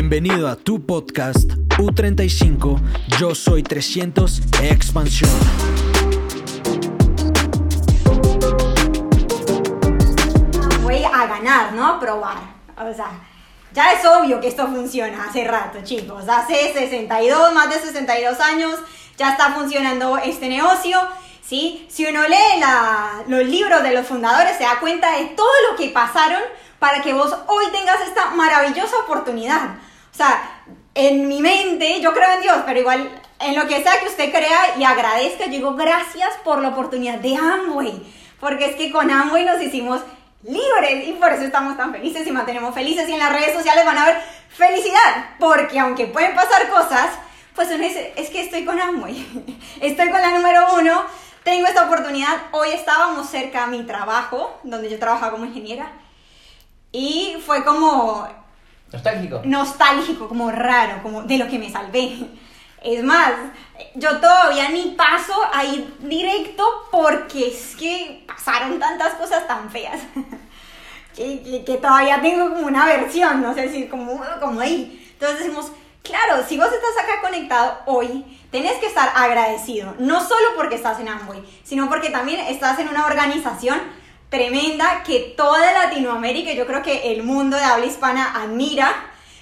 Bienvenido a tu podcast U35, yo soy 300 Expansión. Voy a ganar, ¿no? Probar. O sea, ya es obvio que esto funciona hace rato, chicos. Hace 62, más de 62 años, ya está funcionando este negocio. ¿sí? Si uno lee la- los libros de los fundadores, se da cuenta de todo lo que pasaron para que vos hoy tengas esta maravillosa oportunidad. O sea, en mi mente, yo creo en Dios, pero igual en lo que sea que usted crea y agradezca, yo digo gracias por la oportunidad de Amway. Porque es que con Amway nos hicimos libres y por eso estamos tan felices y mantenemos felices y en las redes sociales van a ver felicidad. Porque aunque pueden pasar cosas, pues uno dice, es que estoy con Amway. Estoy con la número uno. Tengo esta oportunidad. Hoy estábamos cerca a mi trabajo, donde yo trabajaba como ingeniera. Y fue como Nostálgico. nostálgico, como raro, como de lo que me salvé. Es más, yo todavía ni paso a ir directo porque es que pasaron tantas cosas tan feas. que, que- que todavía tengo como una versión, no sé si como, como ahí. Entonces decimos, claro, si vos estás acá conectado hoy, tenés que estar agradecido, no solo porque estás en Amway, sino porque también estás en una organización tremenda que toda Latinoamérica, yo creo que el mundo de habla hispana admira.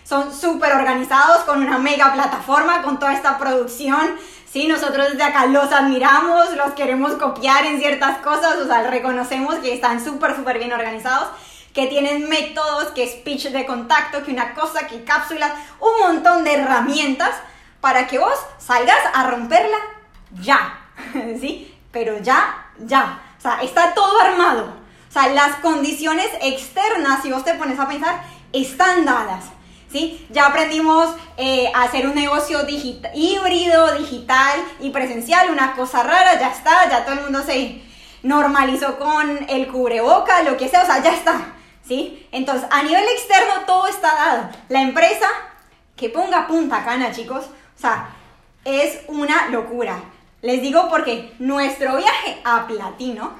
Son súper organizados con una mega plataforma, con toda esta producción. Sí, nosotros desde acá los admiramos, los queremos copiar en ciertas cosas, o sea, reconocemos que están súper, súper bien organizados, que tienen métodos, que speech de contacto, que una cosa, que cápsulas, un montón de herramientas para que vos salgas a romperla ya, ¿sí? Pero ya, ya. O sea, está todo armado. O sea, las condiciones externas, si vos te pones a pensar, están dadas. ¿Sí? Ya aprendimos eh, a hacer un negocio híbrido, digital y presencial, una cosa rara, ya está, ya todo el mundo se normalizó con el cubreboca, lo que sea, o sea, ya está, ¿sí? Entonces, a nivel externo todo está dado. La empresa que ponga punta cana, chicos, o sea, es una locura. Les digo porque nuestro viaje a Platino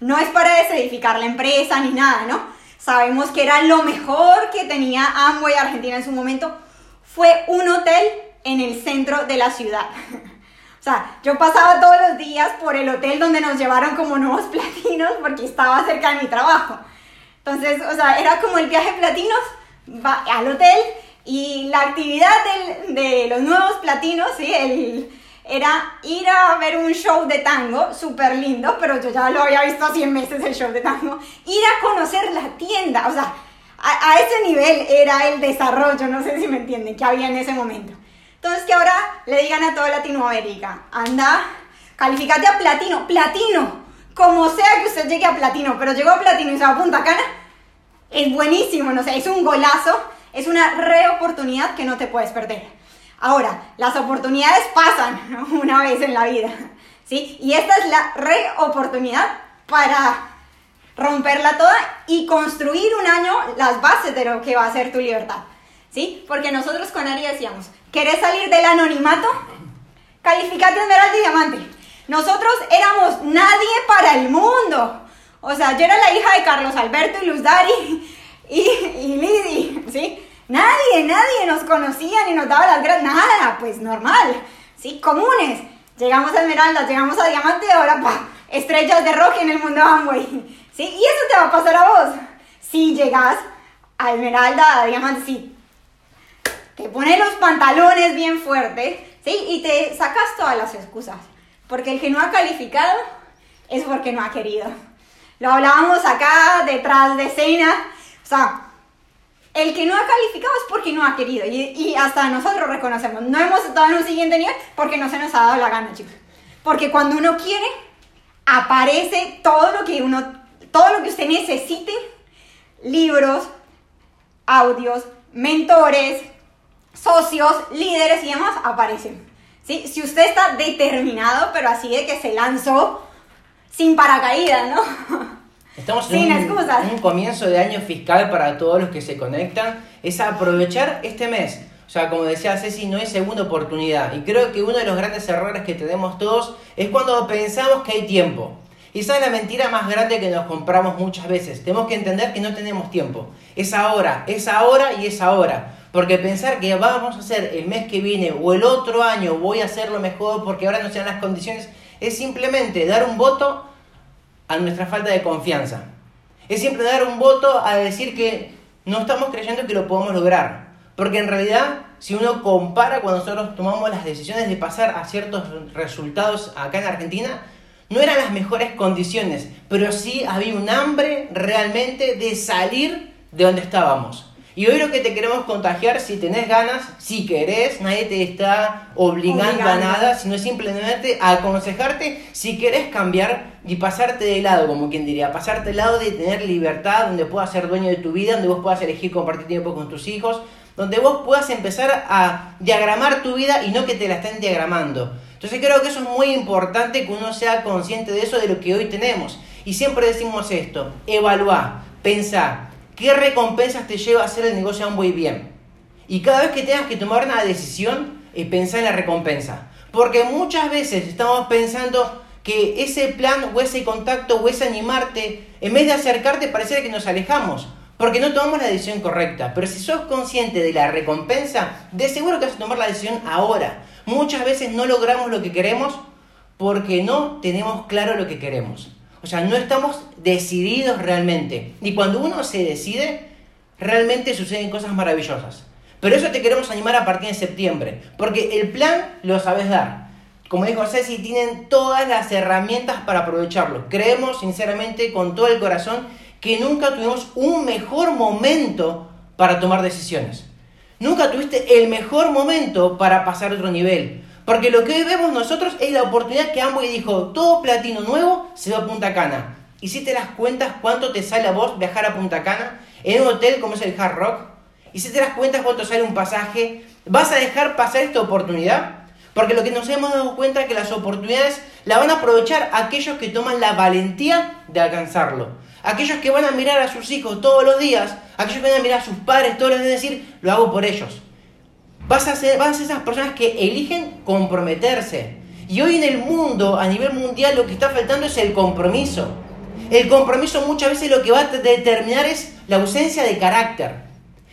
no es para desedificar la empresa ni nada, ¿no? Sabemos que era lo mejor que tenía Amway Argentina en su momento. Fue un hotel en el centro de la ciudad. O sea, yo pasaba todos los días por el hotel donde nos llevaron como nuevos platinos porque estaba cerca de mi trabajo. Entonces, o sea, era como el viaje platinos al hotel y la actividad de los nuevos platinos, ¿sí? El, era ir a ver un show de tango, súper lindo, pero yo ya lo había visto 100 veces el show de tango. Ir a conocer la tienda, o sea, a, a ese nivel era el desarrollo, no sé si me entienden, que había en ese momento. Entonces, que ahora le digan a toda Latinoamérica, anda, calificate a platino, platino, como sea que usted llegue a platino, pero llegó a platino y se a Punta Cana, es buenísimo, no sé, es un golazo, es una re oportunidad que no te puedes perder. Ahora, las oportunidades pasan una vez en la vida, ¿sí? Y esta es la re oportunidad para romperla toda y construir un año las bases de lo que va a ser tu libertad, ¿sí? Porque nosotros con Ari decíamos, ¿querés salir del anonimato? Calificate Esmeralda y Diamante. Nosotros éramos nadie para el mundo. O sea, yo era la hija de Carlos Alberto y Luz Dari y, y Lidi, ¿sí? Nadie, nadie nos conocía ni nos daba las gracias, nada, pues normal, ¿sí? Comunes. Llegamos a Esmeralda, llegamos a Diamante ahora, pa, estrellas de rock en el mundo Amway, ¿sí? Y eso te va a pasar a vos. Si llegas a Esmeralda, a Diamante, sí, te pones los pantalones bien fuertes, ¿sí? Y te sacas todas las excusas. Porque el que no ha calificado es porque no ha querido. Lo hablábamos acá detrás de escena. O sea, el que no ha calificado es porque no ha querido. Y, hasta nosotros reconocemos. No hemos estado en un siguiente nivel porque no se nos ha dado la gana, chicos. Porque cuando uno quiere, aparece todo lo que uno, todo lo que usted necesite. Libros, audios, mentores, socios, líderes y demás aparecen. Si usted está determinado, pero así de que se lanzó sin paracaídas, ¿no? Estamos en un, un comienzo de año fiscal para todos los que se conectan. Es aprovechar este mes. O sea, como decía Ceci, no es segunda oportunidad. Y creo que uno de los grandes errores que tenemos todos es cuando pensamos que hay tiempo. Y esa es la mentira más grande que nos compramos muchas veces. Tenemos que entender que no tenemos tiempo. Es ahora, es ahora y es ahora. Porque pensar que vamos a hacer el mes que viene o el otro año voy a hacerlo mejor porque ahora no sean las condiciones, es simplemente dar un voto a nuestra falta de confianza. Es siempre dar un voto a decir que no estamos creyendo que lo podemos lograr. Porque en realidad, si uno compara cuando nosotros tomamos las decisiones de pasar a ciertos resultados acá en Argentina, no eran las mejores condiciones, pero sí había un hambre realmente de salir de donde estábamos. Y hoy lo que te queremos contagiar, si tenés ganas, si querés, nadie te está obligando, a nada, sino simplemente a aconsejarte si querés cambiar y pasarte de lado, como quien diría, pasarte de lado de tener libertad, donde puedas ser dueño de tu vida, donde vos puedas elegir compartir tiempo con tus hijos, donde vos puedas empezar a diagramar tu vida y no que te la estén diagramando. Entonces creo que eso es muy importante que uno sea consciente de eso, de lo que hoy tenemos. Y siempre decimos esto, evaluar, pensar, ¿Qué recompensas te lleva a hacer el negocio muy bien? Y cada vez que tengas que tomar una decisión, eh, pensá en la recompensa. Porque muchas veces estamos pensando que ese plan o ese contacto o ese animarte, en vez de acercarte, parece que nos alejamos. Porque no tomamos la decisión correcta. Pero si sos consciente de la recompensa, de seguro que vas a tomar la decisión ahora. Muchas veces no logramos lo que queremos porque no tenemos claro lo que queremos. O sea, no estamos decididos realmente. Y cuando uno se decide, realmente suceden cosas maravillosas. Pero eso te queremos animar a partir de septiembre, porque el plan lo sabes dar. Como dijo Ceci, tienen todas las herramientas para aprovecharlo. Creemos sinceramente con todo el corazón que nunca tuvimos un mejor momento para tomar decisiones. Nunca tuviste el mejor momento para pasar a otro nivel. Porque lo que hoy vemos nosotros es la oportunidad que Amway dijo, todo platino nuevo se va a Punta Cana. Y si te das cuenta cuánto te sale a vos viajar a Punta Cana en un hotel como es el Hard Rock, y si te das cuenta cuánto sale un pasaje, ¿vas a dejar pasar esta oportunidad? Porque lo que nos hemos dado cuenta es que las oportunidades la van a aprovechar aquellos que toman la valentía de alcanzarlo. Aquellos que van a mirar a sus hijos todos los días, aquellos que van a mirar a sus padres todos los días y decir, lo hago por ellos vas a, ser, vas a ser esas personas que eligen comprometerse. Y hoy en el mundo, a nivel mundial, lo que está faltando es el compromiso. El compromiso muchas veces lo que va a determinar es la ausencia de carácter.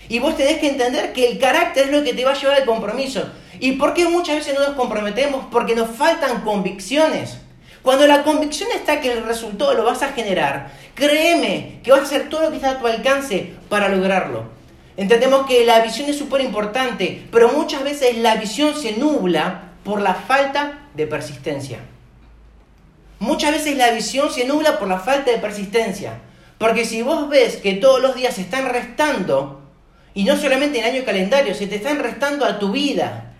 Y vos tenés que entender que el carácter es lo que te va a llevar al compromiso. ¿Y por qué muchas veces no nos comprometemos? Porque nos faltan convicciones. Cuando la convicción está que el resultado lo vas a generar, créeme que vas a hacer todo lo que está a tu alcance para lograrlo. Entendemos que la visión es súper importante, pero muchas veces la visión se nubla por la falta de persistencia. Muchas veces la visión se nubla por la falta de persistencia. Porque si vos ves que todos los días se están restando, y no solamente en año calendario, se te están restando a tu vida.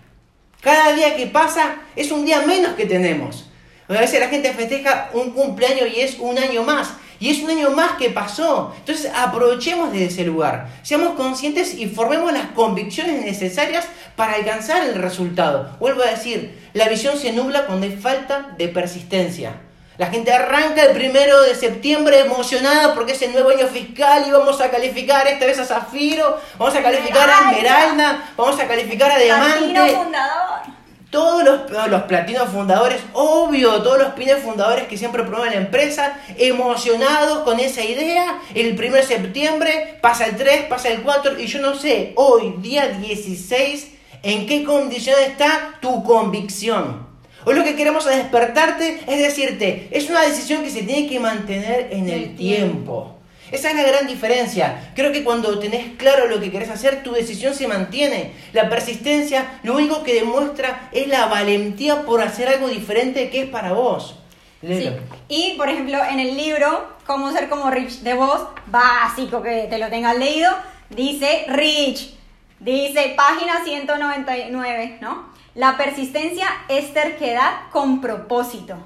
Cada día que pasa es un día menos que tenemos. A veces la gente festeja un cumpleaños y es un año más. Y es un año más que pasó. Entonces aprovechemos de ese lugar. Seamos conscientes y formemos las convicciones necesarias para alcanzar el resultado. Vuelvo a decir, la visión se nubla cuando hay falta de persistencia. La gente arranca el primero de septiembre emocionada porque es el nuevo año fiscal y vamos a calificar esta vez a Zafiro, vamos a calificar a Esmeralda, vamos a calificar a Diamante. fundador. Todos los, los, platinos fundadores, obvio, todos los pines fundadores que siempre promueven la empresa, emocionados con esa idea. El 1 de septiembre pasa el 3, pasa el 4 y yo no sé, hoy, día 16, en qué condición está tu convicción. Hoy lo que queremos despertarte es decirte, es una decisión que se tiene que mantener en el, tiempo. Esa es la gran diferencia. Creo que cuando tenés claro lo que querés hacer, tu decisión se mantiene. La persistencia lo único que demuestra es la valentía por hacer algo diferente que es para vos. Sí. Y, por ejemplo, en el libro, Cómo ser como Rich de vos, básico que te lo tengas leído, dice Rich, dice página 199, ¿no? La persistencia es terquedad con propósito,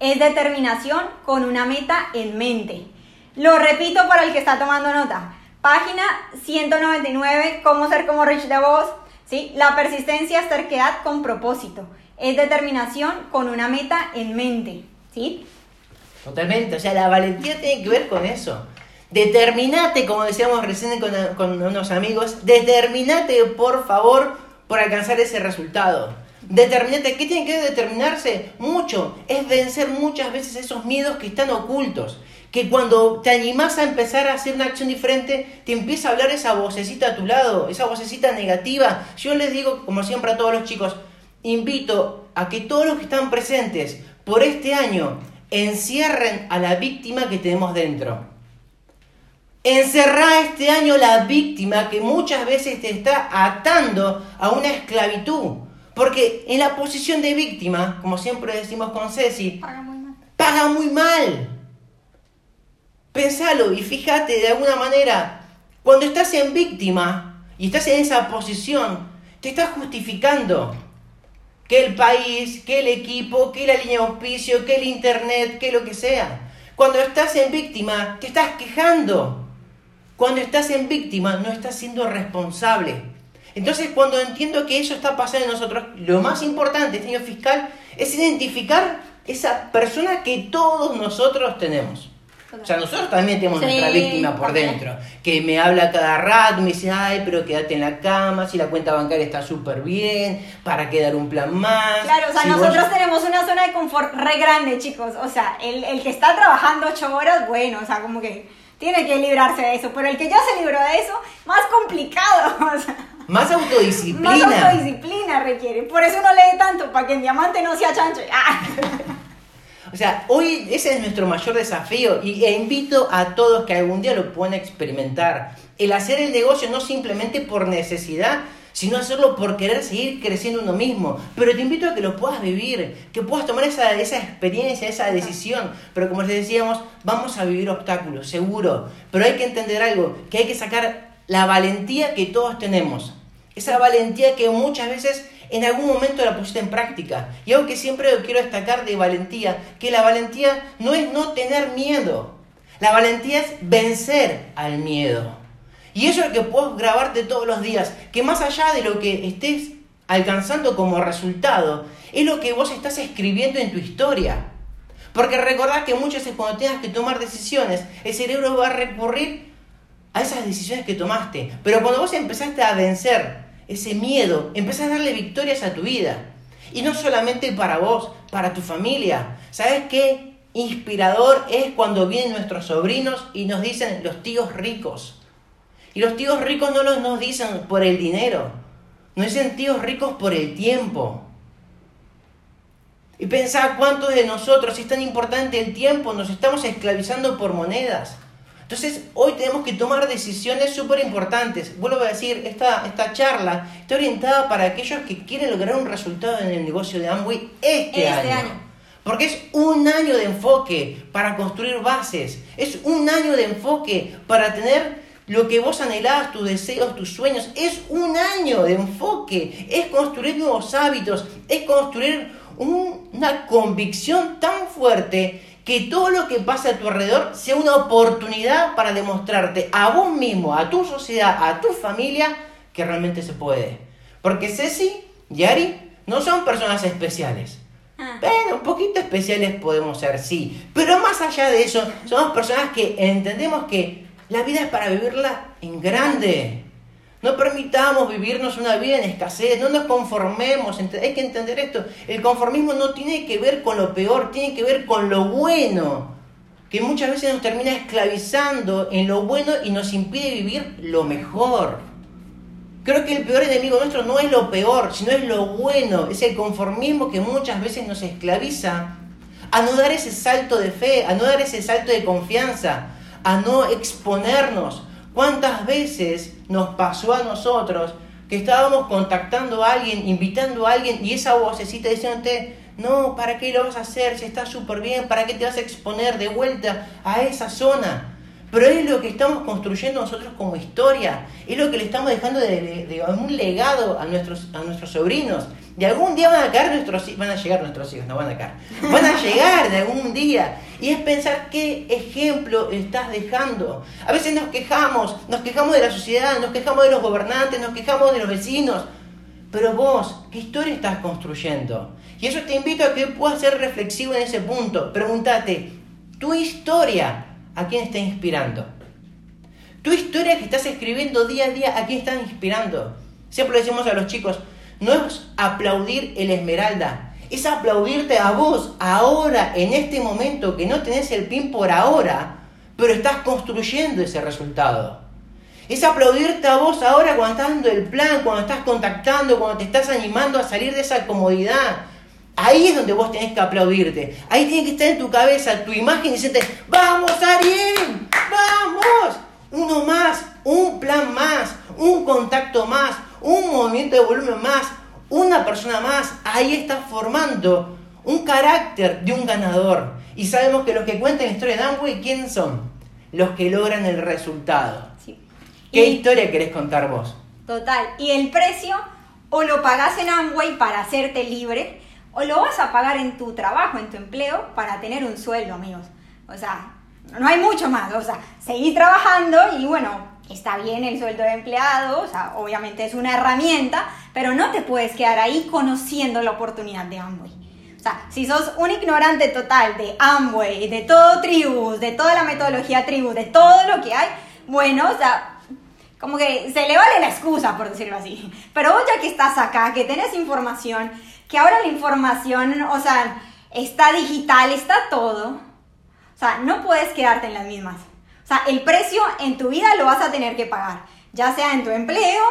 es determinación con una meta en mente lo repito para el que está tomando nota. Página 199, cómo ser como Rich DeVos. ¿sí? La persistencia es terquedad con propósito. Es determinación con una meta en mente. ¿sí? Totalmente. O sea, la valentía tiene que ver con eso. Determinate, como decíamos recién con, con unos amigos, determinate por favor por alcanzar ese resultado. Determinante, ¿qué tiene que determinarse? Mucho. Es vencer muchas veces esos miedos que están ocultos. Que cuando te animás a empezar a hacer una acción diferente, te empieza a hablar esa vocecita a tu lado, esa vocecita negativa. Yo les digo, como siempre a todos los chicos, invito a que todos los que están presentes por este año encierren a la víctima que tenemos dentro. Encerrá este año la víctima que muchas veces te está atando a una esclavitud. Porque en la posición de víctima, como siempre decimos con Ceci, Paga muy mal. paga muy mal. Pensalo y fíjate de alguna manera, cuando estás en víctima y estás en esa posición, te estás justificando que el país, que el equipo, que la línea de auspicio, que el internet, que lo que sea. Cuando estás en víctima, te estás quejando. Cuando estás en víctima, no estás siendo responsable. Entonces, cuando entiendo que eso está pasando en nosotros, lo más importante este año fiscal es identificar esa persona que todos nosotros tenemos. O sea, nosotros también tenemos Sí, nuestra víctima por dentro, que me habla cada rato, me dice, ay, pero quédate en la cama, si la cuenta bancaria está súper bien, ¿para qué dar un plan más? Claro, o sea, Si vos- nosotros tenemos una zona de confort re grande, chicos. O sea, el, el que está trabajando ocho horas, bueno, o sea, como que tiene que librarse de eso. Pero el que ya se libró de eso, más complicado. O sea, Más autodisciplina. más autodisciplina requiere. Por eso no lee tanto, para que el diamante no sea chancho. Ah. O sea, hoy ese es nuestro mayor desafío y e invito a todos que algún día lo puedan experimentar. El hacer el negocio no simplemente por necesidad, sino hacerlo por querer seguir creciendo uno mismo. Pero te invito a que lo puedas vivir, que puedas tomar esa, esa experiencia, esa decisión. Pero como les decíamos, vamos a vivir obstáculos, seguro. Pero hay que entender algo, que hay que sacar la valentía que todos tenemos. Esa valentía que muchas veces en algún momento la pusiste en práctica. Y algo que siempre quiero destacar de valentía, que la valentía no es no tener miedo. La valentía es vencer al miedo. Y eso es lo que puedes grabarte todos los días, que más allá de lo que estés alcanzando como resultado, es lo que vos estás escribiendo en tu historia. Porque recordad que muchas veces cuando tengas que tomar decisiones, el cerebro va a recurrir a esas decisiones que tomaste. Pero cuando vos empezaste a vencer ese miedo, empezás a darle victorias a tu vida. Y no solamente para vos, para tu familia. ¿Sabes qué inspirador es cuando vienen nuestros sobrinos y nos dicen los tíos ricos? Y los tíos ricos no los nos dicen por el dinero, nos dicen tíos ricos por el tiempo. Y pensá cuántos de nosotros, si es tan importante el tiempo, nos estamos esclavizando por monedas. Entonces, hoy tenemos que tomar decisiones súper importantes. Vuelvo a decir, esta, esta charla está orientada para aquellos que quieren lograr un resultado en el negocio de Amway este, Este año. año. Porque es un año de enfoque para construir bases. Es un año de enfoque para tener lo que vos anhelabas, tus deseos, tus sueños. Es un año de enfoque. Es construir nuevos hábitos. Es construir un- una convicción tan fuerte que todo lo que pasa a tu alrededor sea una oportunidad para demostrarte a vos mismo, a tu sociedad, a tu familia, que realmente se puede. Porque Ceci y Ari no son personas especiales. Ah. Bueno, un poquito especiales podemos ser, sí. Pero más allá de eso, somos personas que entendemos que la vida es para vivirla en grande. No permitamos vivirnos una vida en escasez, no nos conformemos, hay que entender esto. El conformismo no tiene que ver con lo peor, tiene que ver con lo bueno, que muchas veces nos termina esclavizando en lo bueno y nos impide vivir lo mejor. Creo que el peor enemigo nuestro no es lo peor, sino es lo bueno, es el conformismo que muchas veces nos esclaviza a no dar ese salto de fe, a no dar ese salto de confianza, a no exponernos. ¿Cuántas veces nos pasó a nosotros que estábamos contactando a alguien, invitando a alguien y esa vocecita diciéndote, no, ¿para qué lo vas a hacer? Si está súper bien, ¿para qué te vas a exponer de vuelta a esa zona? Pero es lo que estamos construyendo nosotros como historia, es lo que le estamos dejando de, de- de un legado a nuestros, a nuestros sobrinos. Y algún día van a caer nuestros van a llegar nuestros hijos, no van a caer, van a llegar de algún día. Y es pensar qué ejemplo estás dejando. A veces nos quejamos, nos quejamos de la sociedad, nos quejamos de los gobernantes, nos quejamos de los vecinos. Pero vos, ¿qué historia estás construyendo? Y eso te invito a que puedas ser reflexivo en ese punto. Pregúntate, ¿tu historia a quién está inspirando? ¿Tu historia que estás escribiendo día a día a quién estás inspirando? Siempre le decimos a los chicos, no es aplaudir el esmeralda, es aplaudirte a vos ahora, en este momento, que no tenés el pin por ahora, pero estás construyendo ese resultado. Es aplaudirte a vos ahora cuando estás dando el plan, cuando estás contactando, cuando te estás animando a salir de esa comodidad. Ahí es donde vos tenés que aplaudirte. Ahí tiene que estar en tu cabeza tu imagen y decirte, vamos Ariel, vamos. Uno más, un plan más, un contacto más, un movimiento de volumen más, una persona más. Ahí estás formando un carácter de un ganador. Y sabemos que los que cuentan la historia de Amway, ¿quiénes son? Los que logran el resultado. ¿Qué historia querés contar vos? Total. Y el precio o lo pagás en Amway para hacerte libre o lo vas a pagar en tu trabajo, en tu empleo, para tener un sueldo, amigos. O sea, no hay mucho más. O sea, seguir trabajando y bueno, está bien el sueldo de empleado, o sea, obviamente es una herramienta, pero no te puedes quedar ahí conociendo la oportunidad de Amway. O sea, si sos un ignorante total de Amway, de todo Tribus, de toda la metodología Tribus, de todo lo que hay, bueno, o sea, como que se le vale la excusa, por decirlo así. Pero vos ya que estás acá, que tenés información, que ahora la información, o sea, está digital, está todo. O sea, no puedes quedarte en las mismas. O sea, el precio en tu vida lo vas a tener que pagar, ya sea en tu empleo,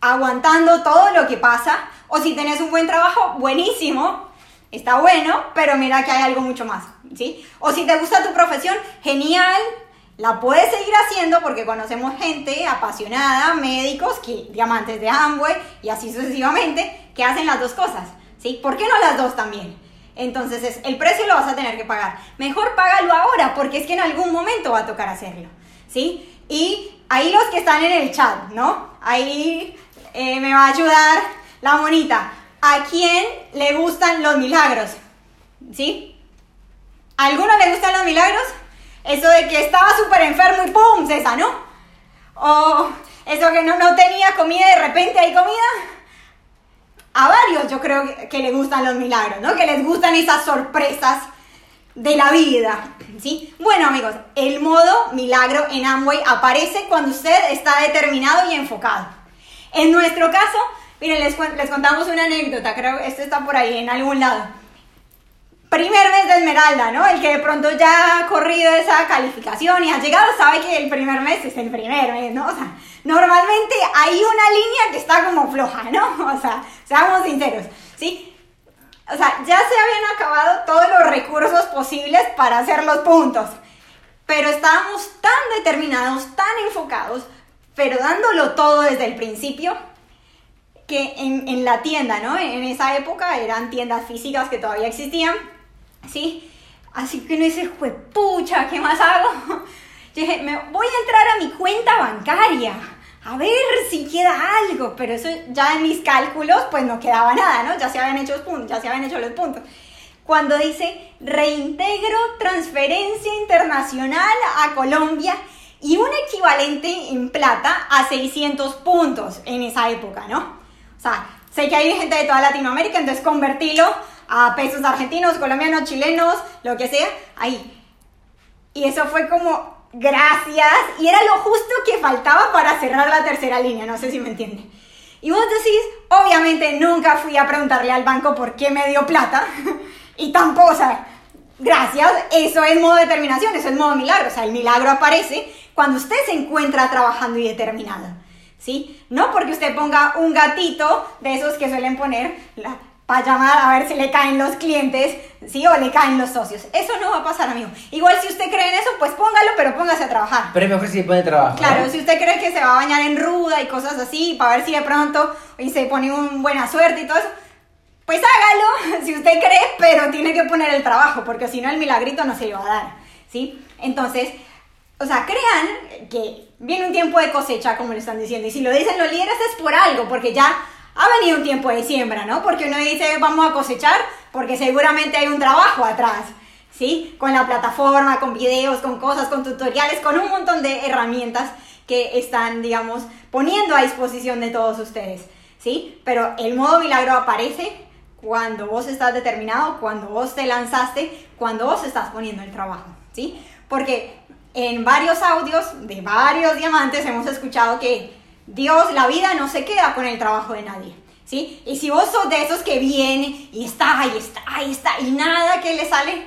aguantando todo lo que pasa, o si tenés un buen trabajo, buenísimo, está bueno, pero mira que hay algo mucho más, ¿sí? O si te gusta tu profesión, genial, la puedes seguir haciendo porque conocemos gente apasionada, médicos, que, diamantes de Amway y así sucesivamente, que hacen las dos cosas. ¿Sí? ¿Por qué no las dos también? Entonces, es, el precio lo vas a tener que pagar. Mejor págalo ahora, porque es que en algún momento va a tocar hacerlo, ¿sí? Y ahí los que están en el chat, ¿no? Ahí eh, me va a ayudar la monita. ¿A quién le gustan los milagros? ¿Sí? ¿A alguno le gustan los milagros? Eso de que estaba súper enfermo y ¡pum! se sanó. O eso que no, no tenía comida y de repente hay comida a varios yo creo que les gustan los milagros, ¿no? Que les gustan esas sorpresas de la vida, ¿sí? Bueno, amigos, el modo milagro en Amway aparece cuando usted está determinado y enfocado. En nuestro caso, miren, les, les contamos una anécdota, creo que esto está por ahí en algún lado primer mes de Esmeralda, ¿no? El que de pronto ya ha corrido esa calificación y ha llegado sabe que el primer mes es el primer mes, ¿no? O sea, normalmente hay una línea que está como floja, ¿no? O sea, seamos sinceros, ¿sí? O sea, ya se habían acabado todos los recursos posibles para hacer los puntos, pero estábamos tan determinados, tan enfocados, pero dándolo todo desde el principio, que en, en la tienda, ¿no? En esa época eran tiendas físicas que todavía existían ¿sí? Así que no dice, pucha, ¿qué más hago? Yo dije, me voy a entrar a mi cuenta bancaria, a ver si queda algo, pero eso ya en mis cálculos, pues no quedaba nada, ¿no? Ya se habían hecho los puntos, ya se habían hecho los puntos. Cuando dice reintegro transferencia internacional a Colombia y un equivalente en plata a 600 puntos en esa época, ¿no? O sea, sé que hay gente de toda Latinoamérica, entonces convertirlo a pesos argentinos, colombianos, chilenos, lo que sea, ahí. Y eso fue como, gracias, y era lo justo que faltaba para cerrar la tercera línea, no sé si me entienden. Y vos decís, obviamente nunca fui a preguntarle al banco por qué me dio plata, y tampoco, o sea, gracias, eso es modo determinación, eso es modo milagro, o sea, el milagro aparece cuando usted se encuentra trabajando y determinado. ¿Sí? No porque usted ponga un gatito de esos que suelen poner la, para llamar a ver si le caen los clientes, ¿sí? O le caen los socios. Eso no va a pasar, amigo. Igual si usted cree en eso, pues póngalo, pero póngase a trabajar. Pero es mejor si se pone trabajo. Claro, si usted cree que se va a bañar en ruda y cosas así, para ver si de pronto y se pone un buena suerte y todo eso, pues hágalo, si usted cree, pero tiene que poner el trabajo, porque si no el milagrito no se le va a dar, ¿sí? Entonces, o sea, crean que viene un tiempo de cosecha, como le están diciendo, y si lo dicen los líderes es por algo, porque ya ha venido un tiempo de siembra, ¿no? Porque uno dice, vamos a cosechar, porque seguramente hay un trabajo atrás, ¿sí? Con la plataforma, con videos, con cosas, con tutoriales, con un montón de herramientas que están, digamos, poniendo a disposición de todos ustedes, ¿sí? Pero el modo milagro aparece cuando vos estás determinado, cuando vos te lanzaste, cuando vos estás poniendo el trabajo, ¿sí? Porque en varios audios de varios diamantes hemos escuchado que Dios, la vida no se queda con el trabajo de nadie. ¿sí? Y si vos sos de esos que viene y está, ahí está, ahí está, y nada que le sale,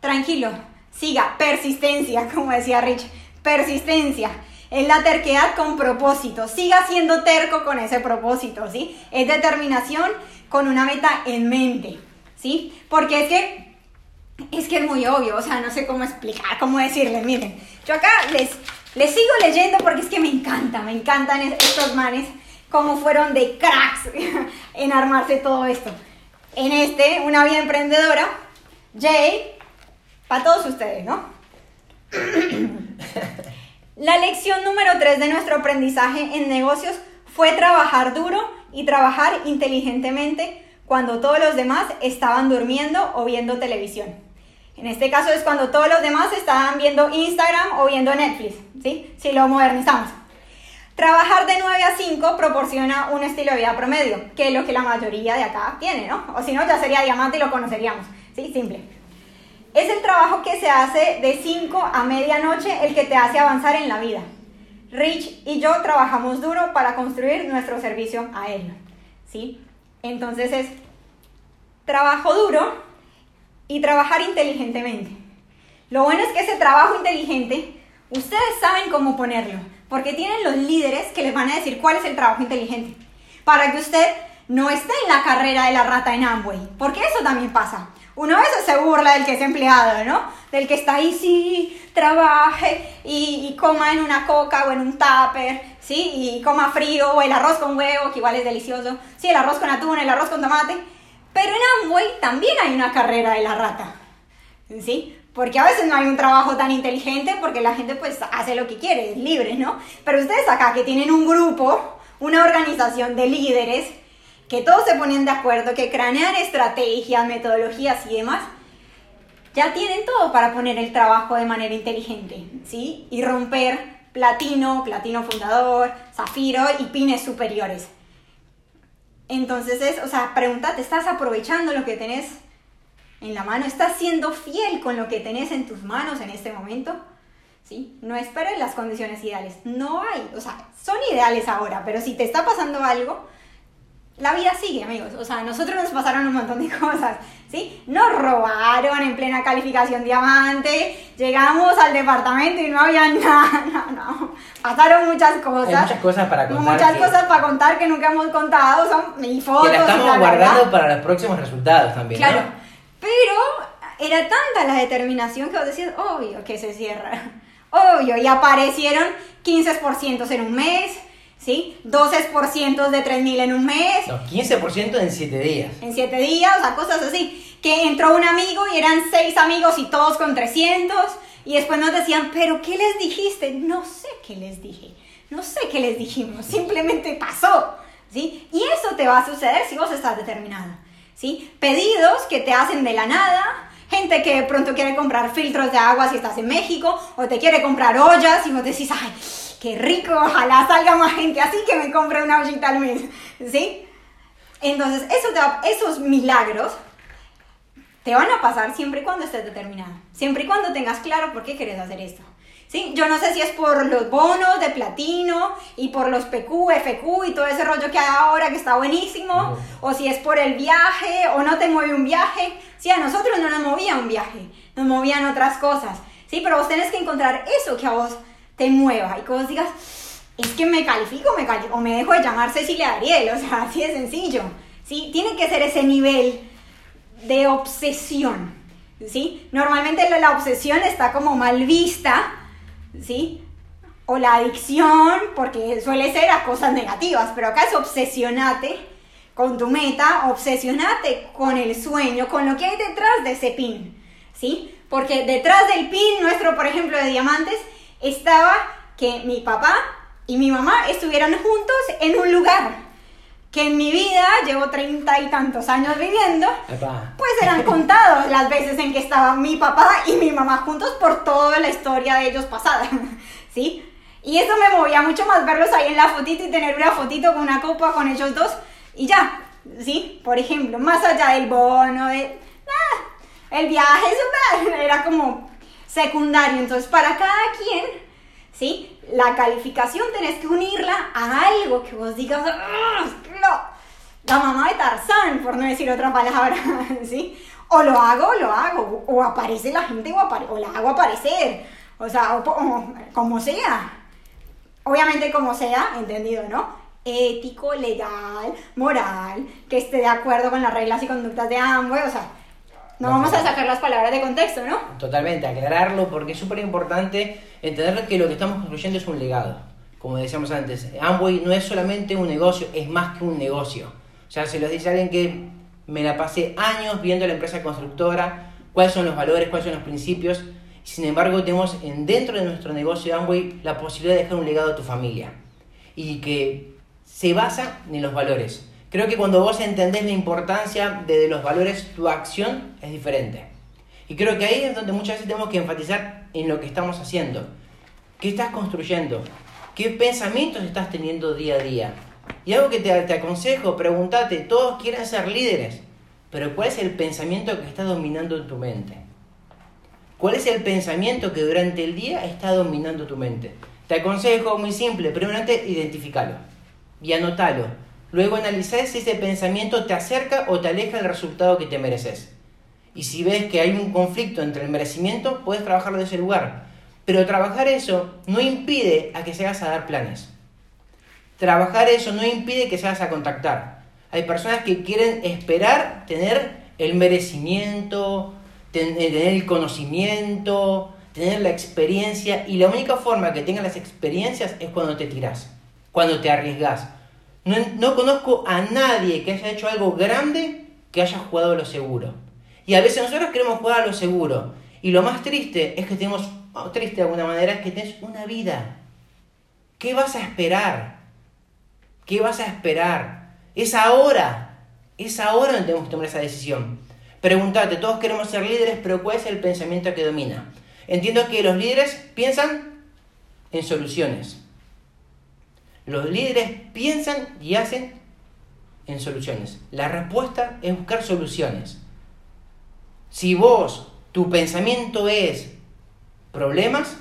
tranquilo, siga, persistencia, como decía Rich, persistencia. Es la terquedad con propósito. Siga siendo terco con ese propósito, ¿sí? Es determinación con una meta en mente, ¿sí? Porque es que es que es muy obvio, o sea, no sé cómo explicar, cómo decirle, miren, yo acá les, les sigo leyendo porque es que me encanta, me encantan estos manes, cómo fueron de cracks en armarse todo esto. En este, una vida emprendedora, Jay, para todos ustedes, ¿no? La lección número 3 de nuestro aprendizaje en negocios fue trabajar duro y trabajar inteligentemente cuando todos los demás estaban durmiendo o viendo televisión. En este caso es cuando todos los demás estaban viendo Instagram o viendo Netflix, ¿sí? Si lo modernizamos. Trabajar de 9 a 5 proporciona un estilo de vida promedio, que es lo que la mayoría de acá tiene, ¿no? O si no, ya sería diamante y lo conoceríamos, ¿sí? Simple. Es el trabajo que se hace de 5 a medianoche el que te hace avanzar en la vida. Rich y yo trabajamos duro para construir nuestro servicio aéreo. ¿sí? Entonces es trabajo duro y trabajar inteligentemente. Lo bueno es que ese trabajo inteligente, ustedes saben cómo ponerlo, porque tienen los líderes que les van a decir cuál es el trabajo inteligente, para que usted no esté en la carrera de la rata en Amway, porque eso también pasa. Uno a veces se burla del que es empleado, ¿no? Del que está ahí, sí, trabaje y, coma en una coca o en un tupper, ¿sí? Y coma frío o el arroz con huevo, que igual es delicioso. Sí, el arroz con atún, el arroz con tomate. Pero en Amway también hay una carrera de la rata, ¿sí? Porque a veces no hay un trabajo tan inteligente porque la gente pues hace lo que quiere, es libre, ¿no? Pero ustedes acá que tienen un grupo, una organización de líderes, que todos se ponen de acuerdo, que cranean estrategias, metodologías y demás, ya tienen todo para poner el trabajo de manera inteligente, ¿sí? Y romper platino, platino fundador, zafiro y pines superiores. Entonces es, o sea, pregúntate, ¿estás aprovechando lo que tenés en la mano? ¿Estás siendo fiel con lo que tenés en tus manos en este momento? ¿Sí? No esperes las condiciones ideales. No hay, o sea, son ideales ahora, pero si te está pasando algo, la vida sigue, amigos. O sea, nosotros nos pasaron un montón de cosas, ¿sí? Nos robaron en plena calificación diamante, llegamos al departamento y no había nada, no, no. Pasaron muchas cosas. Hay muchas cosas para contar. Muchas cosas para contar que nunca hemos contado, son mi fotos. Que la estamos guardando para los próximos resultados también, Claro, pero era tanta la determinación que vos decías, obvio que se cierra, obvio, y aparecieron 15% en un mes, ¿sí? 12% de 3.000 en un mes. No, 15% en 7 días. En 7 días, o sea, cosas así. Que entró un amigo y eran 6 amigos y todos con 300. Y después nos decían, pero ¿qué les dijiste? No sé qué les dije. No sé qué les dijimos. Simplemente pasó. ¿Sí? Y eso te va a suceder si vos estás determinado. ¿Sí? Pedidos que te hacen de la nada. Gente que de pronto quiere comprar filtros de agua si estás en México. O te quiere comprar ollas y vos decís, ay, qué rico, ojalá salga más gente así que me compre una ollita al mes, ¿sí? Entonces, eso esos milagros te van a pasar siempre y cuando estés determinado, siempre y cuando tengas claro por qué quieres hacer esto. ¿Sí? Yo no sé si es por los bonos de platino y por los PQ, FQ y todo ese rollo que hay ahora que está buenísimo, o si es por el viaje o no te mueve un viaje. Sí, a nosotros no nos movía un viaje, nos movían otras cosas. Sí, pero vos tenés que encontrar eso que a vos te mueva y que vos digas, es que me califico, me o me dejo de llamar Cecilia Ariel, o sea, así de sencillo, ¿sí? Tiene que ser ese nivel de obsesión, ¿sí? Normalmente la obsesión está como mal vista, ¿sí? O la adicción, porque suele ser a cosas negativas, pero acá es obsesionate con tu meta, obsesionate con el sueño, con lo que hay detrás de ese pin, ¿sí? Porque detrás del pin nuestro, por ejemplo, de diamantes, estaba que mi papá y mi mamá estuvieran juntos en un lugar que en mi vida llevo treinta y tantos años viviendo, pues eran contados las veces en que estaban mi papá y mi mamá juntos por toda la historia de ellos pasada, ¿sí? Y eso me movía mucho más verlos ahí en la fotito y tener una fotito con una copa con ellos dos y ya, ¿sí? Por ejemplo, más allá del bono, de, ah, el viaje, eso era como secundario. Entonces, para cada quien, ¿sí? La calificación tenés que unirla a algo que vos digas, ah, no, la mamá de Tarzán, por no decir otra palabra, ¿sí? O lo hago o lo hago, o aparece la gente o, la hago aparecer, o sea, o, como sea. Obviamente como sea, entendido, ¿no? Ético, legal, moral, que esté de acuerdo con las reglas y conductas de ambos, o sea, no vamos a sacar las palabras de contexto, ¿no? Totalmente, aclararlo porque es súper importante entender que lo que estamos construyendo es un legado. Como decíamos antes, Amway no es solamente un negocio, es más que un negocio. O sea, se los dice alguien que me la pasé años viendo la empresa constructora, cuáles son los valores, cuáles son los principios. Sin embargo, tenemos en, dentro de nuestro negocio de Amway la posibilidad de dejar un legado a tu familia. Y que se basa en los valores. Creo que cuando vos entendés la importancia de los valores, tu acción es diferente. Y creo que ahí es donde muchas veces tenemos que enfatizar en lo que estamos haciendo. ¿Qué estás construyendo? ¿Qué pensamientos estás teniendo día a día? Y algo que te, aconsejo, pregúntate, todos quieren ser líderes, pero ¿cuál es el pensamiento que está dominando tu mente? ¿Cuál es el pensamiento que durante el día está dominando tu mente? Te aconsejo muy simple, primeramente identificalo y anótalo. Luego analizá si ese pensamiento te acerca o te aleja del resultado que te mereces. Y si ves que hay un conflicto entre el merecimiento, puedes trabajarlo de ese lugar. Pero trabajar eso no impide a que se hagas a dar planes. Trabajar eso no impide que se hagas a contactar. Hay personas que quieren esperar tener el merecimiento, eh, tener el conocimiento, tener la experiencia. Y la única forma que tengas las experiencias es cuando te tiras, cuando te arriesgas. No, no conozco a nadie que haya hecho algo grande que haya jugado a lo seguro. Y a veces nosotros queremos jugar a lo seguro. Y lo más triste es que tenemos triste de alguna manera, es que tienes una vida. ¿Qué vas a esperar? ¿Qué vas a esperar? Es ahora. Es ahora donde tenemos que tomar esa decisión. Pregúntate, todos queremos ser líderes, pero ¿cuál es el pensamiento que domina? Entiendo que los líderes piensan en soluciones. Los líderes piensan y hacen en soluciones. La respuesta es buscar soluciones. Si vos, tu pensamiento es problemas,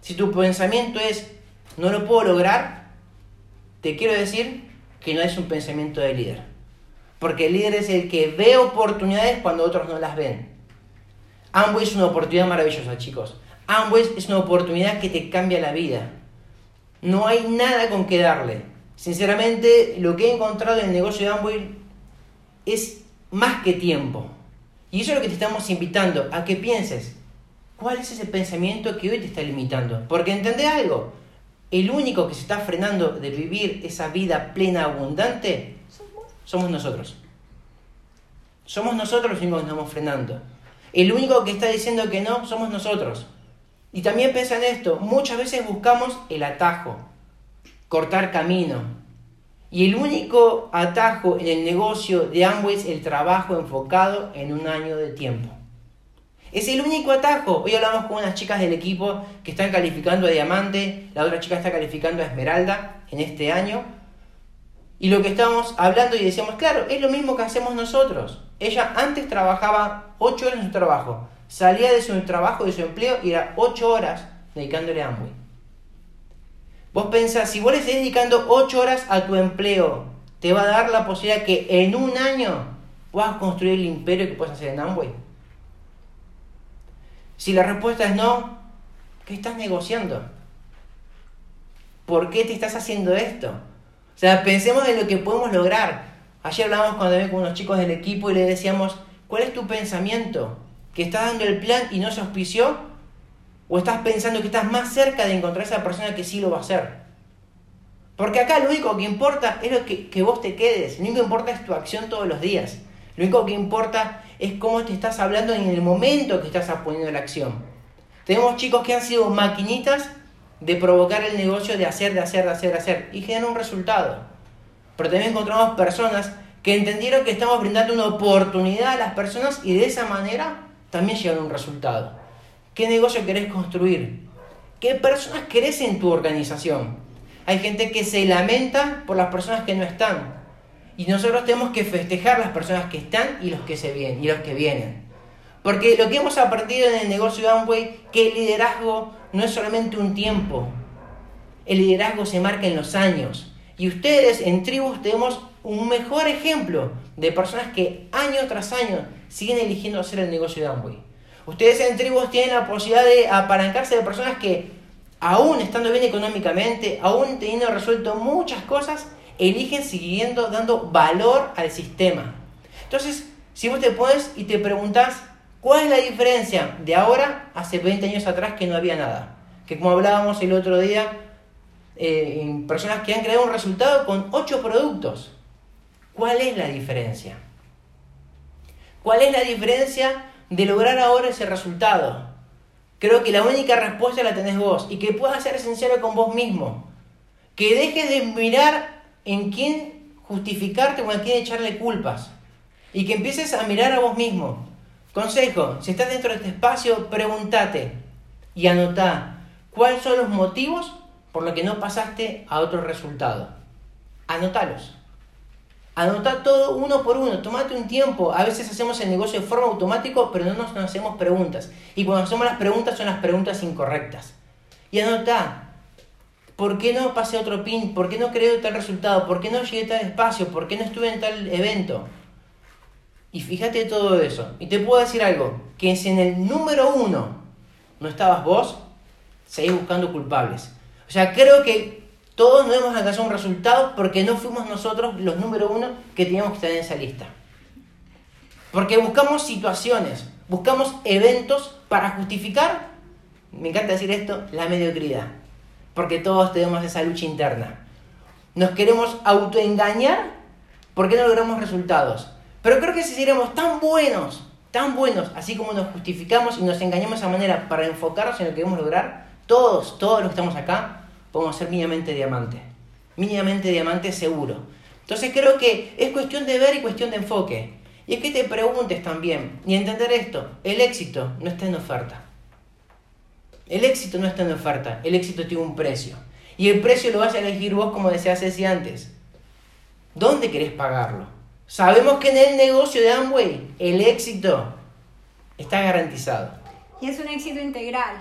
si tu pensamiento es no lo puedo lograr, te quiero decir que no es un pensamiento de líder. Porque el líder es el que ve oportunidades cuando otros no las ven. Amway es una oportunidad maravillosa, chicos. Amway es una oportunidad que te cambia la vida. No hay nada con que darle. Sinceramente, lo que he encontrado en el negocio de Amway es más que tiempo. Y eso es lo que te estamos invitando, a que pienses, ¿Cuál es ese pensamiento que hoy te está limitando? Porque entendé algo, el único que se está frenando de vivir esa vida plena, abundante, somos nosotros. Somos nosotros los únicos que estamos frenando. El único que está diciendo que no, somos nosotros. Y también piensa en esto, muchas veces buscamos el atajo, cortar camino. Y el único atajo en el negocio de Amway es el trabajo enfocado en un año de tiempo. Es el único atajo. Hoy hablamos con unas chicas del equipo que están calificando a diamante, la otra chica está calificando a esmeralda en este año. Y lo que estábamos hablando y decíamos, claro, es lo mismo que hacemos nosotros. Ella antes trabajaba 8 horas en su trabajo, salía de su trabajo, de su empleo y era 8 horas dedicándole a Amway. Vos pensás, si vos le estás dedicando 8 horas a tu empleo, te va a dar la posibilidad que en un año puedas construir el imperio que puedes hacer en Amway. Si la respuesta es no, ¿qué estás negociando? ¿Por qué te estás haciendo esto? O sea, pensemos en lo que podemos lograr. Ayer hablábamos cuando con unos chicos del equipo y le decíamos, ¿cuál es tu pensamiento? ¿Que estás dando el plan y no se auspició? ¿O estás pensando que estás más cerca de encontrar a esa persona que sí lo va a hacer? Porque acá lo único que importa es lo que, que vos te quedes. Lo único que importa es tu acción todos los días. Lo único que importa es cómo te estás hablando en el momento que estás poniendo la acción. Tenemos chicos que han sido maquinitas de provocar el negocio de hacer, de hacer, de hacer, de hacer y generan un resultado. Pero también encontramos personas que entendieron que estamos brindando una oportunidad a las personas y de esa manera también llegan a un resultado. ¿Qué negocio querés construir? ¿Qué personas querés en tu organización? Hay gente que se lamenta por las personas que no están. Y nosotros tenemos que festejar las personas que están y los que se vienen y los que vienen. Porque lo que hemos aprendido en el negocio de Amway, que el liderazgo no es solamente un tiempo. El liderazgo se marca en los años. Y ustedes en tribus tenemos un mejor ejemplo de personas que año tras año siguen eligiendo hacer el negocio de Amway. Ustedes en Tribus tienen la posibilidad de apalancarse de personas que, aún estando bien económicamente, aún teniendo resuelto muchas cosas, eligen siguiendo dando valor al sistema. Entonces, si vos te pones y te preguntas, ¿cuál es la diferencia de ahora hace 20 años atrás que no había nada? Que como hablábamos el otro día, eh, personas que han creado un resultado con 8 productos. ¿Cuál es la diferencia? ¿Cuál es la diferencia de lograr ahora ese resultado? Creo que la única respuesta la tenés vos y que puedas ser sincero con vos mismo. Que dejes de mirar en quién justificarte o en quién echarle culpas. Y que empieces a mirar a vos mismo. Consejo, si estás dentro de este espacio, pregúntate y anotá cuáles son los motivos por los que no pasaste a otro resultado. Anotalos. Anota todo uno por uno, tomate un tiempo. A veces hacemos el negocio de forma automática, pero no nos, hacemos preguntas. Y cuando hacemos las preguntas son las preguntas incorrectas. Y anota, ¿por qué no pasé otro pin? ¿Por qué no creé tal resultado? ¿Por qué no llegué tal espacio? ¿Por qué no estuve en tal evento? Y fíjate todo eso. Y te puedo decir algo, que si en el número uno no estabas vos, seguís buscando culpables. O sea, creo que todos no hemos alcanzado un resultado porque no fuimos nosotros los número uno que teníamos que estar en esa lista. Porque buscamos situaciones, buscamos eventos para justificar, me encanta decir esto, la mediocridad. Porque todos tenemos esa lucha interna. Nos queremos autoengañar porque no logramos resultados. Pero creo que si seremos tan buenos, tan buenos, así como nos justificamos y nos engañamos de esa manera para enfocarnos en lo que queremos lograr, todos, todos los que estamos acá, podemos ser mínimamente diamante. Mínimamente diamante seguro. Entonces creo que es cuestión de ver y cuestión de enfoque. Y es que te preguntes también y entender esto, el éxito no está en oferta. El éxito no está en oferta, el éxito tiene un precio. Y el precio lo vas a elegir vos como decías Ceci antes. ¿Dónde querés pagarlo? Sabemos que en el negocio de Amway el éxito está garantizado. Y es un éxito integral.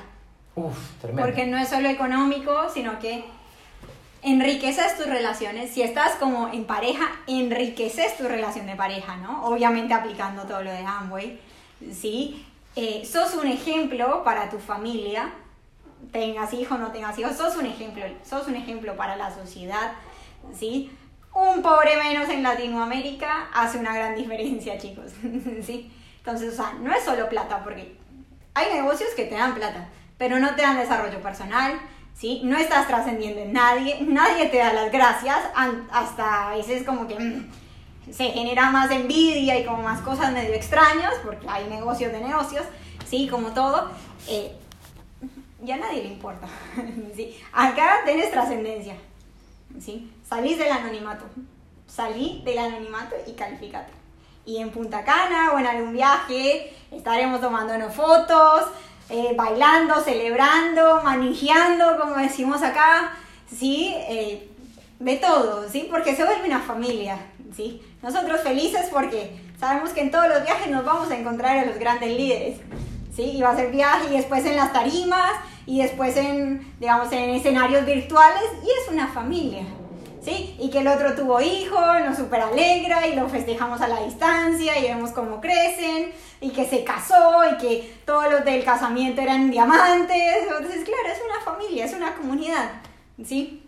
Uf, tremendo. Porque no es solo económico, sino que enriqueces tus relaciones. Si estás como en pareja, enriqueces tu relación de pareja, ¿no? Obviamente aplicando todo lo de Amway, ¿sí? Eh, sos un ejemplo para tu familia, tengas hijos, no tengas hijos, sos un ejemplo, sos un ejemplo para la sociedad, ¿sí? Un pobre menos en Latinoamérica hace una gran diferencia, chicos, ¿sí? Entonces, o sea, no es solo plata, porque hay negocios que te dan plata, pero no te dan desarrollo personal, ¿sí? No estás trascendiendo en nadie, nadie te da las gracias, hasta a veces como que mm, se genera más envidia y como más cosas medio extrañas, porque hay negocios de negocios, ¿sí? Como todo. Eh, ya nadie le importa, ¿sí? Acá tienes trascendencia, ¿sí? Salís del anonimato, salí del anonimato y califícate. Y en Punta Cana o en algún viaje estaremos tomándonos fotos, eh, bailando, celebrando, manejando, como decimos acá, ¿sí? Eh, de todo, ¿sí? Porque se vuelve una familia, ¿sí? Nosotros felices porque sabemos que en todos los viajes nos vamos a encontrar a los grandes líderes, ¿sí? Y va a ser viaje y después en las tarimas y después en, digamos, en escenarios virtuales y es una familia, ¿sí? Y que el otro tuvo hijo, nos super alegra y lo festejamos a la distancia y vemos cómo crecen y que se casó y que todos los del casamiento eran diamantes. Entonces, claro, es una familia, es una comunidad, ¿sí?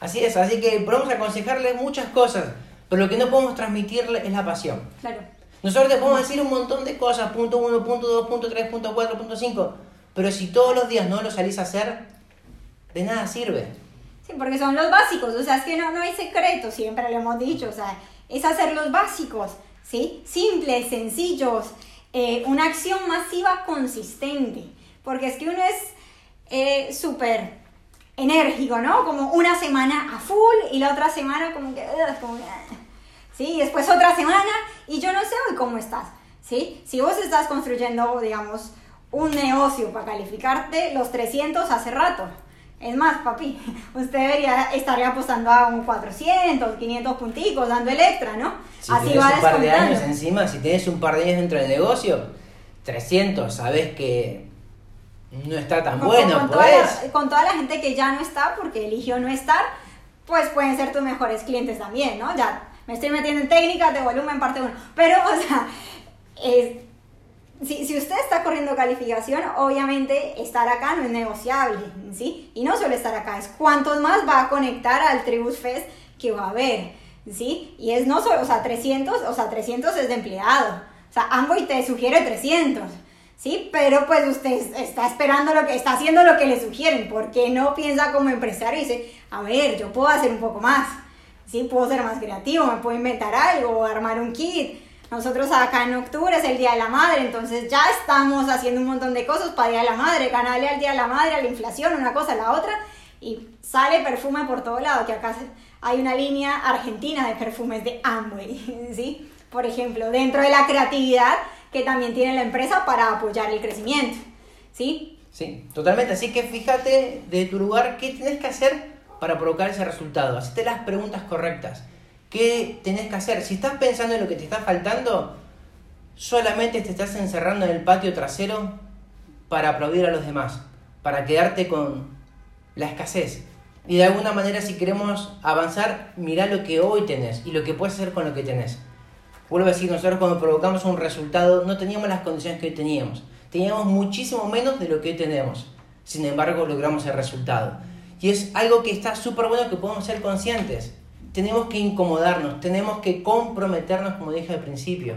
Así es, así que podemos aconsejarle muchas cosas, pero lo que no podemos transmitirle es la pasión. Claro. Nosotros te podemos decir un montón de cosas, punto 1, punto 2, punto 3, punto 4, punto 5, pero si todos los días no lo salís a hacer, de nada sirve. Sí, porque son los básicos, o sea, es que no, no hay secreto, siempre lo hemos dicho, o sea, es hacer los básicos, ¿sí? Simples, sencillos, eh, una acción masiva consistente, porque es que uno es eh, súper enérgico, ¿no? Como una semana a full y la otra semana como que... como ¿Sí? Y después otra semana y yo no sé hoy cómo estás, ¿sí? Si vos estás construyendo, digamos, un negocio para calificarte los 300 hace rato, es más, papi, usted debería estaría apostando a un 400, 500 punticos, dando el extra, ¿no? Si Así tienes un par de años encima, si tienes un par de años dentro del negocio, 300, sabes que no está tan bueno, con, pues. con toda la gente que ya no está porque eligió no estar, pues pueden ser tus mejores clientes también, ¿no? Ya me estoy metiendo en técnicas de volumen parte 1. Pero, o sea, es, si, si, usted está corriendo calificación, obviamente estar acá no es negociable, ¿sí? Y no solo estar acá, es cuántos más va a conectar al Tribus Fest que va a haber, ¿sí? Y es no solo, o sea, 300, o sea, 300 es de empleado. O sea, Amway te sugiere 300, ¿sí? Pero pues usted está esperando lo que, está haciendo lo que le sugieren, porque no piensa como empresario y dice, a ver, yo puedo hacer un poco más, ¿sí? Puedo ser más creativo, me puedo inventar algo, armar un kit, nosotros acá en octubre es el Día de la Madre, entonces ya estamos haciendo un montón de cosas para Día de la Madre, ganarle al Día de la Madre, a la inflación, una cosa, a la otra, y sale perfume por todo lado, que acá hay una línea argentina de perfumes de Amway, ¿sí? Por ejemplo, dentro de la creatividad que también tiene la empresa para apoyar el crecimiento, ¿sí? Sí, totalmente, así que fíjate de tu lugar qué tienes que hacer para provocar ese resultado, hacete las preguntas correctas. ¿Qué tenés que hacer? Si estás pensando en lo que te está faltando, solamente te estás encerrando en el patio trasero para aplaudir a los demás, para quedarte con la escasez. Y de alguna manera si queremos avanzar, mira lo que hoy tenés y lo que puedes hacer con lo que tenés. Vuelvo a decir, nosotros cuando provocamos un resultado no teníamos las condiciones que hoy teníamos. Teníamos muchísimo menos de lo que hoy tenemos. Sin embargo, logramos el resultado. Y es algo que está súper bueno que podemos ser conscientes tenemos que incomodarnos, tenemos que comprometernos, como dije al principio.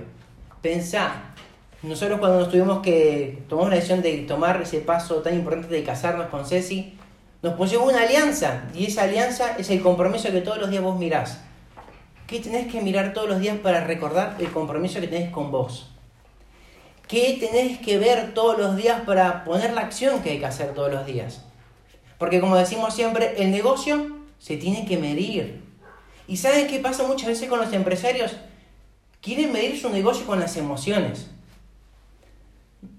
Pensá, nosotros cuando nos tuvimos que tomar la decisión de tomar ese paso tan importante de casarnos con Ceci, nos pusimos una alianza y esa alianza es el compromiso que todos los días vos mirás. ¿Qué tenés que mirar todos los días para recordar el compromiso que tenés con vos? ¿Qué tenés que ver todos los días para poner la acción que hay que hacer todos los días? Porque como decimos siempre, el negocio se tiene que medir. ¿Y saben qué pasa muchas veces con los empresarios? Quieren medir su negocio con las emociones.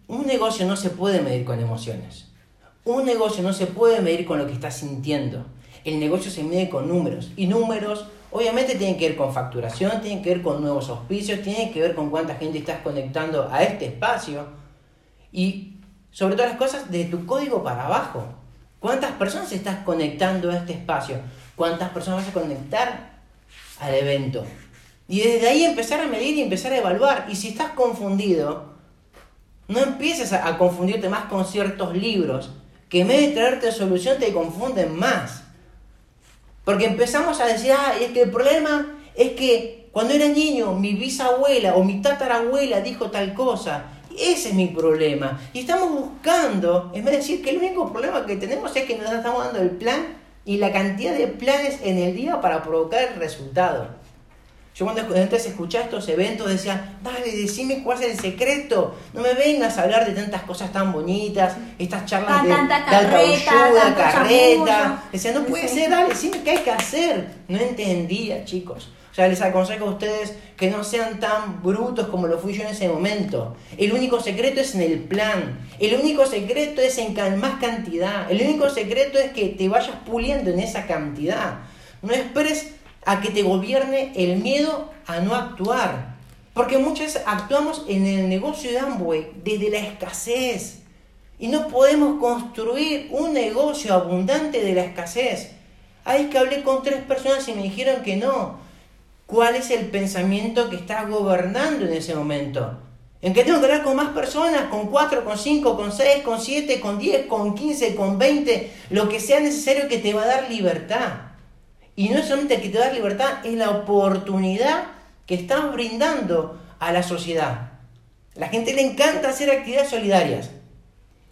Un negocio no se puede medir con emociones. Un negocio no se puede medir con lo que está sintiendo. El negocio se mide con números. Y números obviamente tienen que ver con facturación, tienen que ver con nuevos auspicios, tienen que ver con cuánta gente estás conectando a este espacio. Y sobre todas las cosas, de tu código para abajo. ¿Cuántas personas estás conectando a este espacio? ¿Cuántas personas vas a conectar al evento. Y desde ahí empezar a medir y empezar a evaluar. Y si estás confundido, no empieces a, confundirte más con ciertos libros que en vez de traerte solución te confunden más. Porque empezamos a decir, ah, es que el problema es que cuando era niño mi bisabuela o mi tatarabuela dijo tal cosa. Ese es mi problema. Y estamos buscando, en vez de decir que el único problema que tenemos es que nos estamos dando el plan y la cantidad de planes en el día para provocar el resultado. Yo cuando antes escuchaba estos eventos decía, dale, decime cuál es el secreto. No me vengas a hablar de tantas cosas tan bonitas, estas charlas de, de alta carreta. Decía, no puede ser, dale, decime qué hay que hacer. No entendía, chicos. O sea, les aconsejo a ustedes que no sean tan brutos como lo fui yo en ese momento. El único secreto es en el plan. El único secreto es en más cantidad. El único secreto es que te vayas puliendo en esa cantidad. No esperes a que te gobierne el miedo a no actuar. Porque muchas veces actuamos en el negocio de Amway desde la escasez. Y no podemos construir un negocio abundante de la escasez. Ahí que hablé con tres personas y me dijeron que no cuál es el pensamiento que está gobernando en ese momento. En que tengo que hablar con más personas, con 4, con 5, con 6, con 7, con 10, con 15, con 20, lo que sea necesario que te va a dar libertad. Y no es solamente el que te va a dar libertad, es la oportunidad que estás brindando a la sociedad. La gente le encanta hacer actividades solidarias.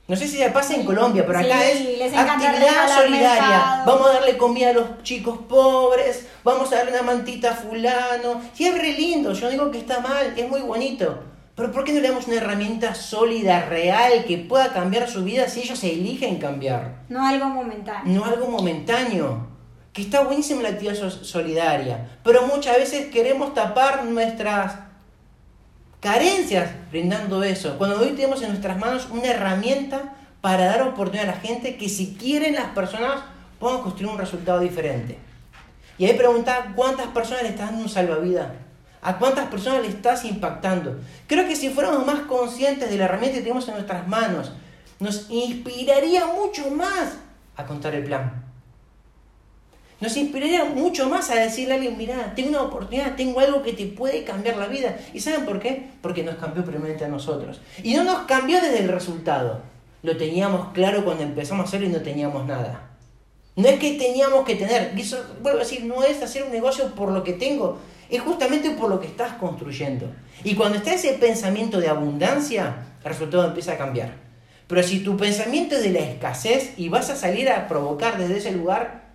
No sé si se pasa en Colombia, pero acá es actividad solidaria. Vamos a darle comida a los chicos pobres, vamos a darle una mantita a fulano. Y es re lindo, yo no digo que está mal, es muy bonito. Pero ¿por qué no le damos una herramienta sólida, real, que pueda cambiar su vida si ellos se eligen cambiar? No algo momentáneo. No algo momentáneo. Que está buenísima la actividad solidaria. Pero muchas veces queremos tapar nuestras carencias brindando eso. Cuando hoy tenemos en nuestras manos una herramienta para dar oportunidad a la gente que si quieren las personas puedan construir un resultado diferente. Y ahí preguntar cuántas personas le estás dando un salvavidas. ¿A cuántas personas le estás impactando? Creo que si fuéramos más conscientes de la herramienta que tenemos en nuestras manos, nos inspiraría mucho más a contar el plan. Nos inspiraría mucho más a decirle a alguien, mira, tengo una oportunidad, tengo algo que te puede cambiar la vida. ¿Y saben por qué? Porque nos cambió primeramente a nosotros. Y no nos cambió desde el resultado. Lo teníamos claro cuando empezamos a hacerlo y no teníamos nada. No es que teníamos que tener, y eso, vuelvo a decir, no es hacer un negocio por lo que tengo, es justamente por lo que estás construyendo. Y cuando está ese pensamiento de abundancia, el resultado empieza a cambiar. Pero si tu pensamiento es de la escasez y vas a salir a provocar desde ese lugar,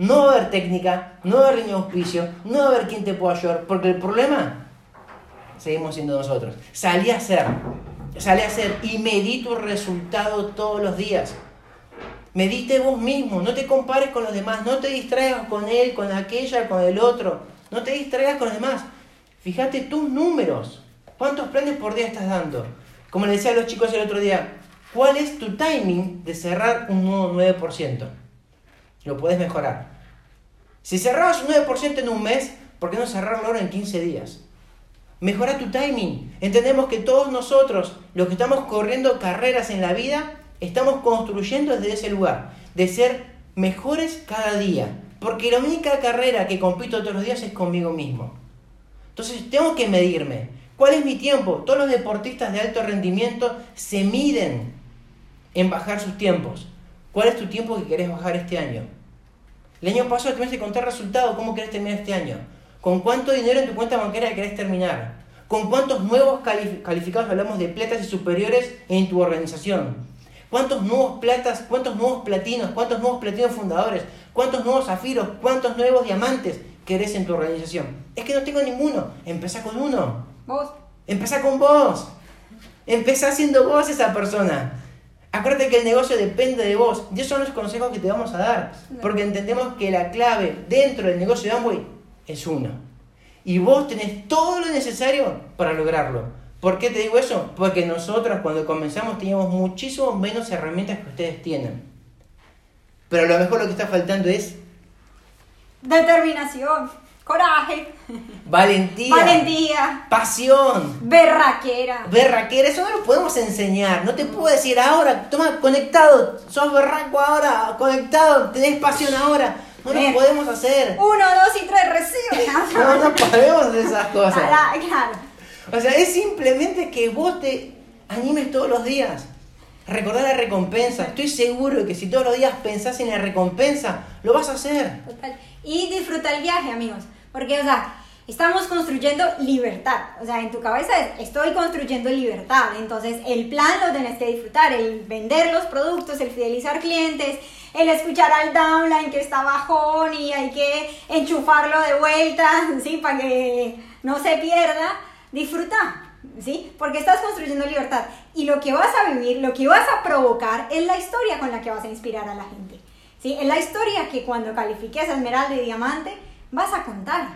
no va a haber técnica, no va a haber ni auspicio, no va a haber quien te pueda ayudar, porque el problema seguimos siendo nosotros. Salí a hacer, salí a hacer y medí tu resultado todos los días. Medite vos mismo, no te compares con los demás, no te distraigas con él, con aquella, con el otro, no te distraigas con los demás. Fíjate tus números, cuántos planes por día estás dando. Como le decía a los chicos el otro día, ¿cuál es tu timing de cerrar un nuevo 9%? Lo puedes mejorar. Si cerrabas un 9% en un mes, ¿por qué no cerrarlo ahora en 15 días? Mejora tu timing. Entendemos que todos nosotros, los que estamos corriendo carreras en la vida, estamos construyendo desde ese lugar, de ser mejores cada día. Porque la única carrera que compito todos los días es conmigo mismo. Entonces tengo que medirme. ¿Cuál es mi tiempo? Todos los deportistas de alto rendimiento se miden en bajar sus tiempos. ¿Cuál es tu tiempo que querés bajar este año? El año pasado tuviste que contar resultados. ¿Cómo querés terminar este año? ¿Con cuánto dinero en tu cuenta bancaria querés terminar? ¿Con cuántos nuevos calificados hablamos de platas y superiores en tu organización? ¿Cuántos nuevos platas, cuántos nuevos platinos, cuántos nuevos platinos fundadores, cuántos nuevos zafiros, cuántos nuevos diamantes querés en tu organización? Es que no tengo ninguno. Empezá con uno. Vos. Empezá con vos. Empezá siendo vos esa persona. Acuérdate que el negocio depende de vos. Y esos son los consejos que te vamos a dar. Porque entendemos que la clave dentro del negocio de Amway es uno. Y vos tenés todo lo necesario para lograrlo. ¿Por qué te digo eso? Porque nosotros cuando comenzamos teníamos muchísimo menos herramientas que ustedes tienen. Pero a lo mejor lo que está faltando es... Determinación, coraje, Valentía. valentía, Pasión. berraquera. Berraquera, eso no lo podemos enseñar. No te puedo decir ahora, toma, conectado, sos berraco ahora, conectado, tenés pasión ahora. No lo podemos hacer. Uno, dos y tres, recibe. No, no podemos hacer esas cosas. Claro, claro. O sea, es simplemente que vos te animes todos los días. Recordar la recompensa. Estoy seguro que si todos los días pensás en la recompensa, lo vas a hacer. Total. Y disfruta el viaje, amigos. Porque, o sea, estamos construyendo libertad. O sea, en tu cabeza es, estoy construyendo libertad. Entonces, el plan lo tenés que disfrutar. El vender los productos, el fidelizar clientes, el escuchar al downline que está bajón y hay que enchufarlo de vuelta, ¿sí? Para que no se pierda. Disfruta. ¿Sí? Porque estás construyendo libertad. Y lo que vas a vivir, lo que vas a provocar es la historia con la que vas a inspirar a la gente. ¿Sí? Es la historia que cuando califiques a Esmeralda y Diamante vas a contar.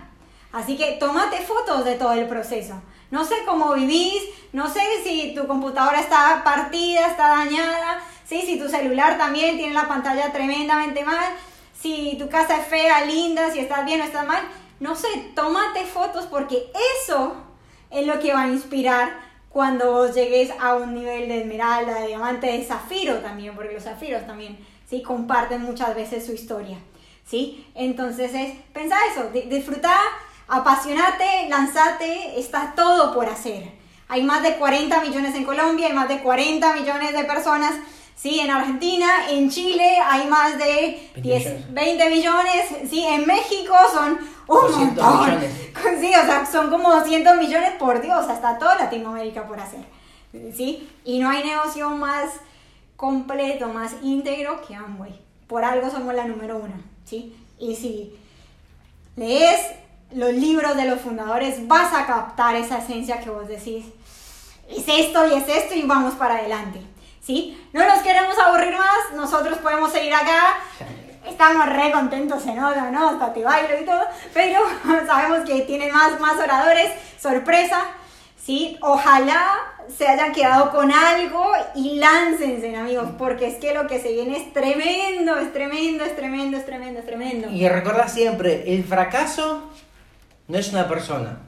Así que tómate fotos de todo el proceso. No sé cómo vivís, no sé si tu computadora está partida, está dañada, ¿sí? si tu celular también tiene la pantalla tremendamente mal, si tu casa es fea, linda, si estás bien o estás mal. No sé, tómate fotos porque eso es lo que va a inspirar cuando vos llegues a un nivel de esmeralda, de diamante, de zafiro también, porque los zafiros también, ¿sí? Comparten muchas veces su historia, ¿sí? Entonces es, pensá eso, di- disfrutá, apasionate, lanzate, está todo por hacer. Hay más de 40 millones en Colombia, hay más de 40 millones de personas, ¿sí? En Argentina, en Chile hay más de 20 10, millones. 20 millones, ¿sí? En México son un 200 montón. millones. Sí, o sea, son como 200 millones por Dios, hasta toda Latinoamérica por hacer. ¿Sí? Y no hay negocio más completo, más íntegro que Amway. Por algo somos la número uno, ¿sí? Y si lees los libros de los fundadores, vas a captar esa esencia que vos decís. Es esto y es esto y vamos para adelante, ¿sí? No nos queremos aburrir más, nosotros podemos seguir acá. Estamos re contentos, se nota, ¿no? Hasta te bailo y todo, pero sabemos que tienen más, más oradores, sorpresa, ¿sí? Ojalá se hayan quedado con algo y láncense, amigos, porque es que lo que se viene es tremendo, es tremendo, es tremendo, es tremendo, es tremendo. Y recordá siempre, el fracaso no es una persona,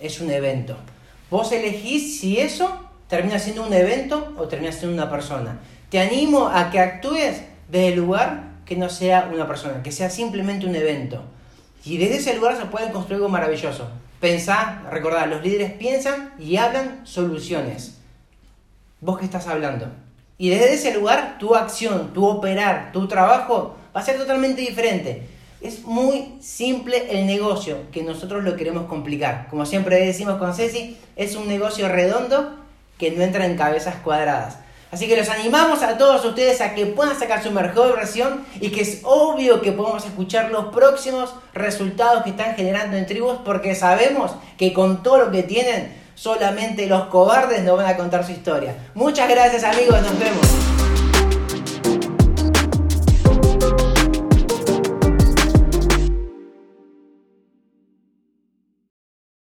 es un evento. Vos elegís si eso termina siendo un evento o termina siendo una persona. Te animo a que actúes desde el lugar que no sea una persona, que sea simplemente un evento. Y desde ese lugar se puede construir algo maravilloso. Pensá, recordad, los líderes piensan y hablan soluciones. ¿Vos qué estás hablando? Y desde ese lugar, tu acción, tu operar, tu trabajo va a ser totalmente diferente. Es muy simple el negocio, que nosotros lo queremos complicar. Como siempre decimos con Ceci, es un negocio redondo que no entra en cabezas cuadradas. Así que los animamos a todos ustedes a que puedan sacar su mejor versión y que es obvio que podamos escuchar los próximos resultados que están generando en tribus porque sabemos que con todo lo que tienen solamente los cobardes nos van a contar su historia. Muchas gracias amigos, nos vemos.